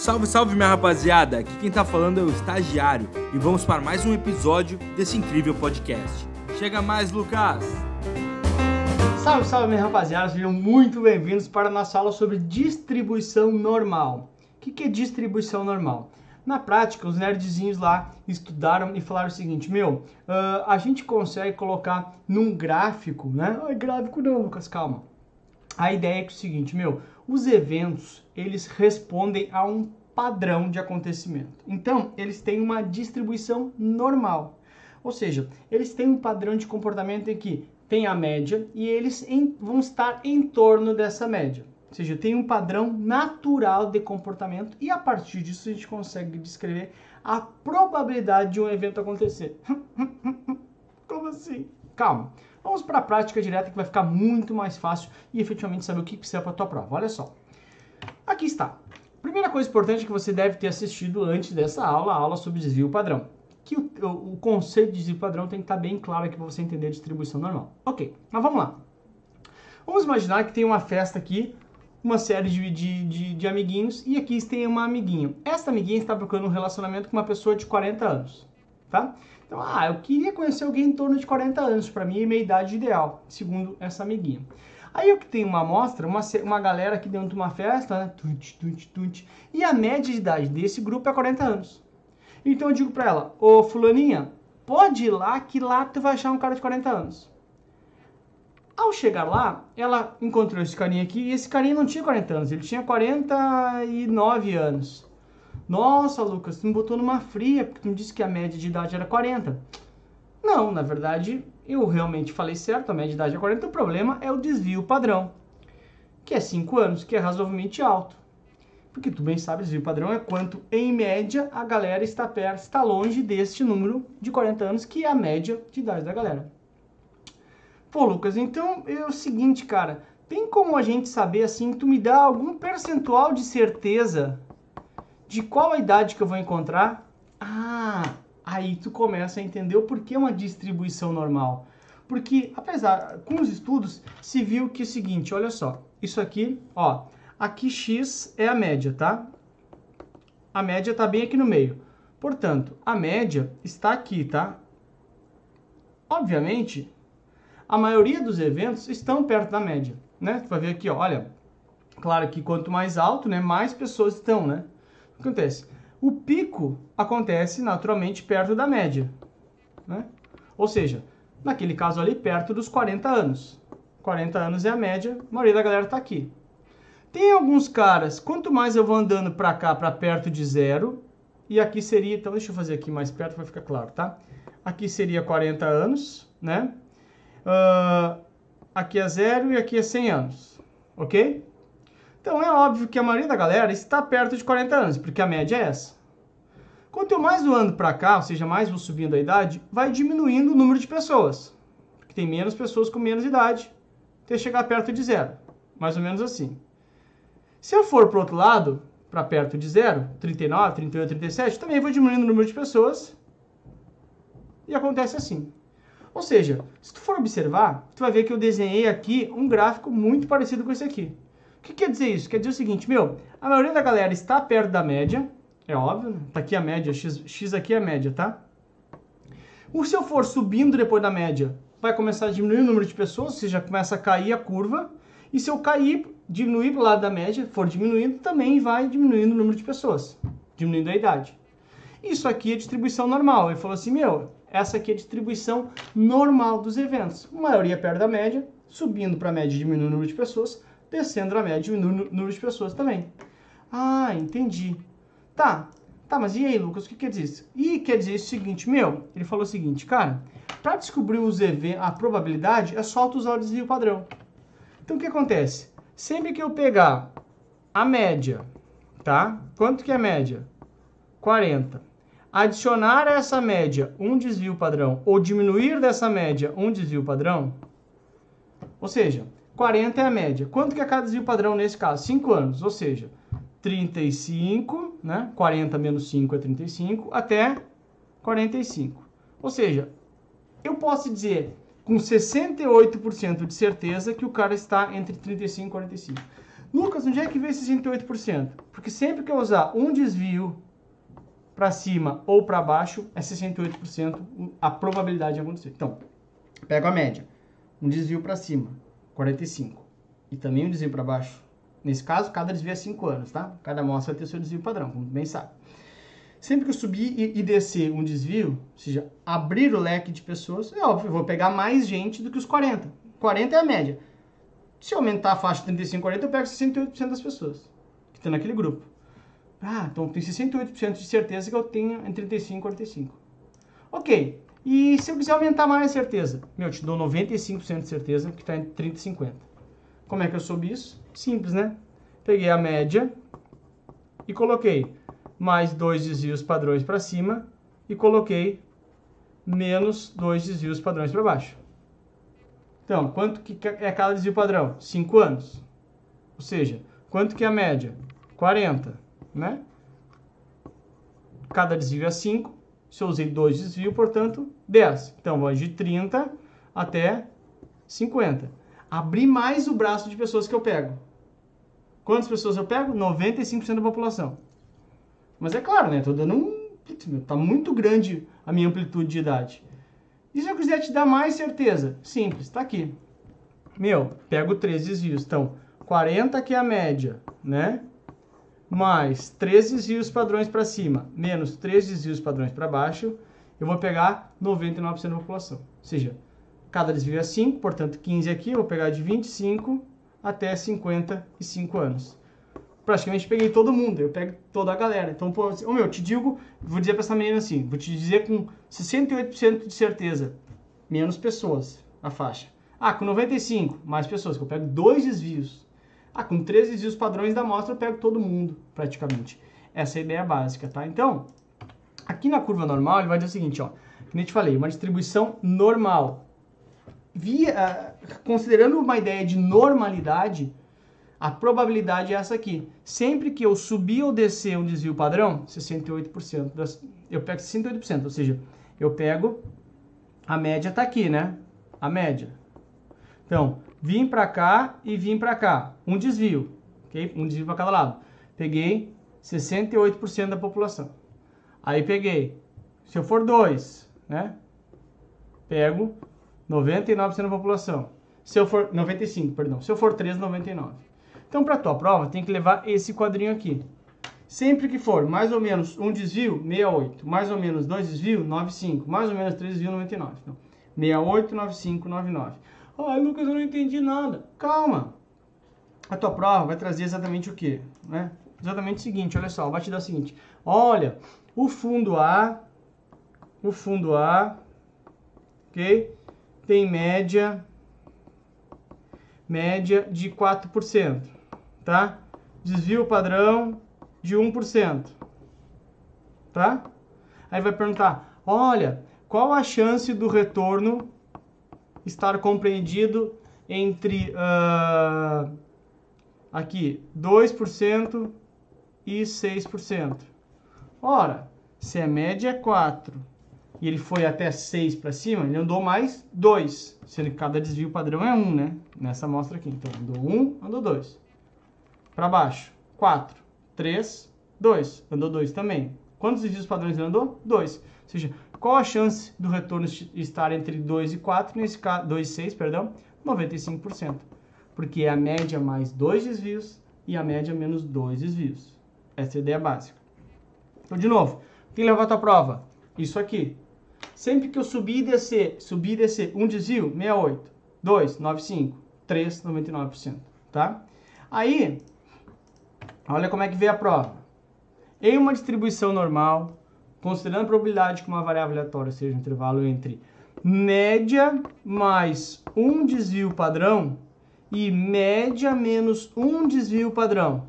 Salve, salve minha rapaziada! Aqui quem tá falando é o Estagiário e vamos para mais um episódio desse incrível podcast. Chega mais, Lucas! Salve, salve minha rapaziada! Sejam muito bem-vindos para a nossa aula sobre distribuição normal. O que, que é distribuição normal? Na prática, os nerdzinhos lá estudaram e falaram o seguinte: meu, uh, a gente consegue colocar num gráfico, né? Ai, gráfico não, Lucas, calma. A ideia é que é o seguinte, meu, os eventos eles respondem a um padrão de acontecimento. Então, eles têm uma distribuição normal. Ou seja, eles têm um padrão de comportamento em que tem a média e eles em, vão estar em torno dessa média. Ou seja, tem um padrão natural de comportamento e a partir disso a gente consegue descrever a probabilidade de um evento acontecer. Como assim? Calma. Vamos para a prática direta que vai ficar muito mais fácil e efetivamente saber o que precisa para a tua prova. Olha só. Aqui está. Primeira coisa importante que você deve ter assistido antes dessa aula, a aula sobre desvio padrão. Que o, o, o conceito de desvio padrão tem que estar bem claro aqui para você entender a distribuição normal. Ok, mas vamos lá. Vamos imaginar que tem uma festa aqui uma série de, de, de, de amiguinhos e aqui tem uma amiguinha. Esta amiguinha está procurando um relacionamento com uma pessoa de 40 anos, tá? Então, ah, eu queria conhecer alguém em torno de 40 anos, para mim é minha idade ideal, segundo essa amiguinha. Aí eu que tenho uma amostra, uma, uma galera aqui dentro de uma festa, né? E a média de idade desse grupo é 40 anos. Então eu digo para ela, ô fulaninha, pode ir lá que lá tu vai achar um cara de 40 anos. Ao chegar lá, ela encontrou esse carinha aqui e esse carinha não tinha 40 anos, ele tinha 49 anos. Nossa, Lucas, tu me botou numa fria porque tu me disse que a média de idade era 40. Não, na verdade, eu realmente falei certo, a média de idade é 40, o problema é o desvio padrão, que é 5 anos, que é razoavelmente alto. Porque tu bem sabe, desvio padrão é quanto, em média, a galera está perto, está longe deste número de 40 anos, que é a média de idade da galera. Pô, Lucas, então é o seguinte, cara. Tem como a gente saber assim, tu me dá algum percentual de certeza de qual a idade que eu vou encontrar? Ah, aí tu começa a entender o porquê uma distribuição normal. Porque, apesar, com os estudos, se viu que é o seguinte, olha só, isso aqui, ó, aqui x é a média, tá? A média tá bem aqui no meio. Portanto, a média está aqui, tá? Obviamente, a maioria dos eventos estão perto da média, né? Tu vai ver aqui, ó, olha, claro que quanto mais alto, né, mais pessoas estão, né? Que acontece? O pico acontece naturalmente perto da média, né? Ou seja, naquele caso ali, perto dos 40 anos. 40 anos é a média, a maioria da galera está aqui. Tem alguns caras, quanto mais eu vou andando para cá, para perto de zero, e aqui seria, então deixa eu fazer aqui mais perto para ficar claro, tá? Aqui seria 40 anos, né? Uh, aqui é zero e aqui é 100 anos, ok? Então é óbvio que a maioria da galera está perto de 40 anos, porque a média é essa. Quanto mais eu ando para cá, ou seja, mais vou subindo a idade, vai diminuindo o número de pessoas. Porque tem menos pessoas com menos idade, até chegar perto de zero. Mais ou menos assim. Se eu for para o outro lado, para perto de zero, 39, 38, 37, também vou diminuindo o número de pessoas. E acontece assim. Ou seja, se tu for observar, tu vai ver que eu desenhei aqui um gráfico muito parecido com esse aqui. O que quer dizer isso? Quer dizer o seguinte, meu, a maioria da galera está perto da média, é óbvio, né? tá aqui a média, x, x aqui é a média, tá? O se eu for subindo depois da média, vai começar a diminuir o número de pessoas, ou seja, começa a cair a curva, e se eu cair, diminuir para o lado da média, for diminuindo, também vai diminuindo o número de pessoas, diminuindo a idade. Isso aqui é distribuição normal. Ele falou assim, meu, essa aqui é a distribuição normal dos eventos. A maioria perto da média, subindo para a média diminui o número de pessoas, descendo a média diminui o número de pessoas também. Ah, entendi. Tá, tá, mas e aí, Lucas, o que quer dizer isso? E quer dizer o seguinte, meu, ele falou o seguinte, cara, para descobrir os eventos, a probabilidade é só tu usar o desvio padrão. Então o que acontece? Sempre que eu pegar a média, tá? Quanto que é a média? 40 adicionar a essa média um desvio padrão ou diminuir dessa média um desvio padrão, ou seja, 40 é a média. Quanto que é cada desvio padrão nesse caso? 5 anos, ou seja, 35, né? 40 menos 5 é 35, até 45. Ou seja, eu posso dizer com 68% de certeza que o cara está entre 35 e 45. Lucas, onde é que vem 68%? Porque sempre que eu usar um desvio para cima ou para baixo, é 68% a probabilidade de acontecer. Então, pego a média. Um desvio para cima, 45. E também um desvio para baixo. Nesse caso, cada desvio é 5 anos, tá? Cada amostra ter seu desvio padrão, como bem sabe. Sempre que eu subir e, descer um desvio, ou seja, abrir o leque de pessoas, é óbvio, eu vou pegar mais gente do que os 40. 40 é a média. Se eu aumentar a faixa de 35 40, eu pego 68% das pessoas que estão naquele grupo. Ah, então tem 68% de certeza que eu tenho entre 35 e 45. Ok. E se eu quiser aumentar mais a certeza? Meu, eu te dou 95% de certeza que está entre 30 e 50. Como é que eu soube isso? Simples, né? Peguei a média e coloquei mais dois desvios padrões para cima e coloquei menos dois desvios padrões para baixo. Então, quanto que é cada desvio padrão? 5 anos. Ou seja, quanto que é a média? 40, né? Cada desvio é 5. Se eu usei dois desvios, portanto, 10. Então, vai de 30 até 50. Abrir mais o braço de pessoas que eu pego. Quantas pessoas eu pego? 95% da população. Mas é claro, né? Estou dando um... Está muito grande a minha amplitude de idade. E se eu quiser te dar mais certeza? Simples, está aqui. Meu, pego três desvios. Então, 40 que é a média, né? Mais três desvios padrões para cima, menos três desvios padrões para baixo, eu vou pegar 99% da população. Ou seja, cada desvio é 5, portanto 15 aqui, eu vou pegar de 25 até 55 anos praticamente peguei todo mundo, eu pego toda a galera. Então, pô, assim, meu, eu te digo, vou dizer para essa menina assim, vou te dizer com 68% de certeza, menos pessoas a faixa. Ah, com 95, mais pessoas, que eu pego dois desvios. Ah, com três desvios padrões da amostra, eu pego todo mundo, praticamente. Essa é a ideia básica, tá? Então, aqui na curva normal, ele vai dizer o seguinte, ó, como eu te falei, uma distribuição normal. Via, considerando uma ideia de normalidade, a probabilidade é essa aqui. Sempre que eu subir ou descer um desvio padrão, 68%, das, eu pego 68%, ou seja, eu pego, a média está aqui, né? A média. Então, vim para cá e vim para cá, um desvio, ok? Um desvio para cada lado. Peguei 68% da população. Aí peguei, se eu for 2, né? Pego 99% da população. Se eu for 95, perdão. Se eu for 3, 99. Então, para tua prova, tem que levar esse quadrinho aqui. Sempre que for mais ou menos um desvio, 68. Mais ou menos dois desvios, 95. Mais ou menos três desvios, 99. Então, 68, 95, 99. Ah, Lucas, eu não entendi nada. Calma. A tua prova vai trazer exatamente o quê? Né? Exatamente o seguinte, olha só, vai te dar o seguinte. Olha, o fundo A, o fundo A, ok? Tem média, média de 4% tá? Desvio padrão de 1%, tá? Aí vai perguntar, olha, qual a chance do retorno estar compreendido entre uh, aqui 2% e 6%? Ora, se a média é 4 e ele foi até 6 para cima, ele andou mais 2, sendo que cada desvio padrão é 1, né? Nessa amostra aqui. Então, andou 1, andou 2 para baixo. 4, 3, 2. Andou 2 também. Quantos desvios padrões ele andou? 2. Ou seja, qual a chance do retorno estar entre 2 e 4? Nesse caso, 2 e 6, perdão, 95%. Porque é a média mais 2 desvios e a média menos 2 desvios. Essa é a ideia básica. Então, de novo, quem levou a tua prova? Isso aqui. Sempre que eu subir e descer, subir e descer, um desvio, 68, 2, 95, 3, 99%, tá? Aí, Olha como é que veio a prova. Em uma distribuição normal, considerando a probabilidade que uma variável aleatória seja um intervalo entre média mais um desvio padrão e média menos um desvio padrão.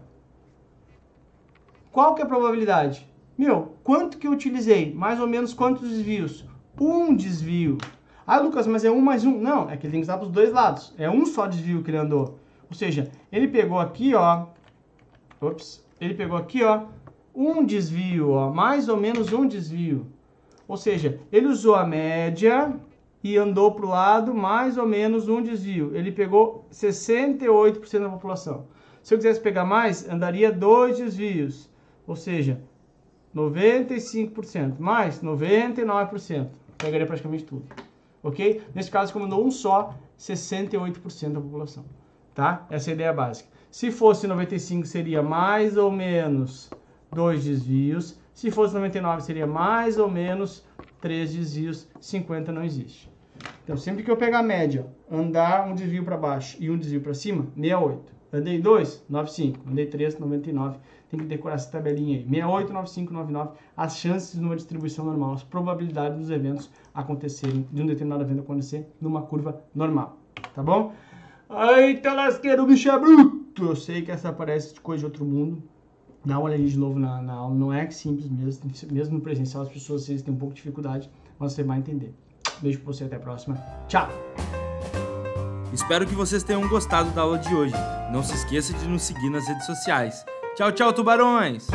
Qual que é a probabilidade? Meu, quanto que eu utilizei? Mais ou menos quantos desvios? Um desvio. Ah, Lucas, mas é um mais um. Não, é que ele tem que estar para os dois lados. É um só desvio que ele andou. Ou seja, ele pegou aqui, ó, Ops. Ele pegou aqui, ó, um desvio, ó, mais ou menos um desvio. Ou seja, ele usou a média e andou para o lado mais ou menos um desvio. Ele pegou 68% da população. Se eu quisesse pegar mais, andaria dois desvios, ou seja, 95% mais 99%. Pegaria praticamente tudo. Ok? Nesse caso, como andou um só, 68% da população. Tá? Essa é a ideia básica. Se fosse 95, seria mais ou menos dois desvios. Se fosse 99, seria mais ou menos três desvios. 50 não existe. Então, sempre que eu pegar a média, andar um desvio para baixo e um desvio para cima, 68. Andei 2, 95. Andei 3, 99. Tem que decorar essa tabelinha aí. 68, 95, 99. As chances de uma distribuição normal, as probabilidades dos eventos acontecerem, de um determinado evento acontecer numa curva normal. Tá bom? Eita lasqueiro, bicho é bruto! Eu sei que essa parece coisa de outro mundo. Dá uma olhadinha de novo na, na aula. Não é simples mesmo. Mesmo no presencial, as pessoas às vezes têm um pouco de dificuldade, mas você vai entender. Beijo pra você, até a próxima. Tchau! Espero que vocês tenham gostado da aula de hoje. Não se esqueça de nos seguir nas redes sociais. Tchau, tchau, tubarões!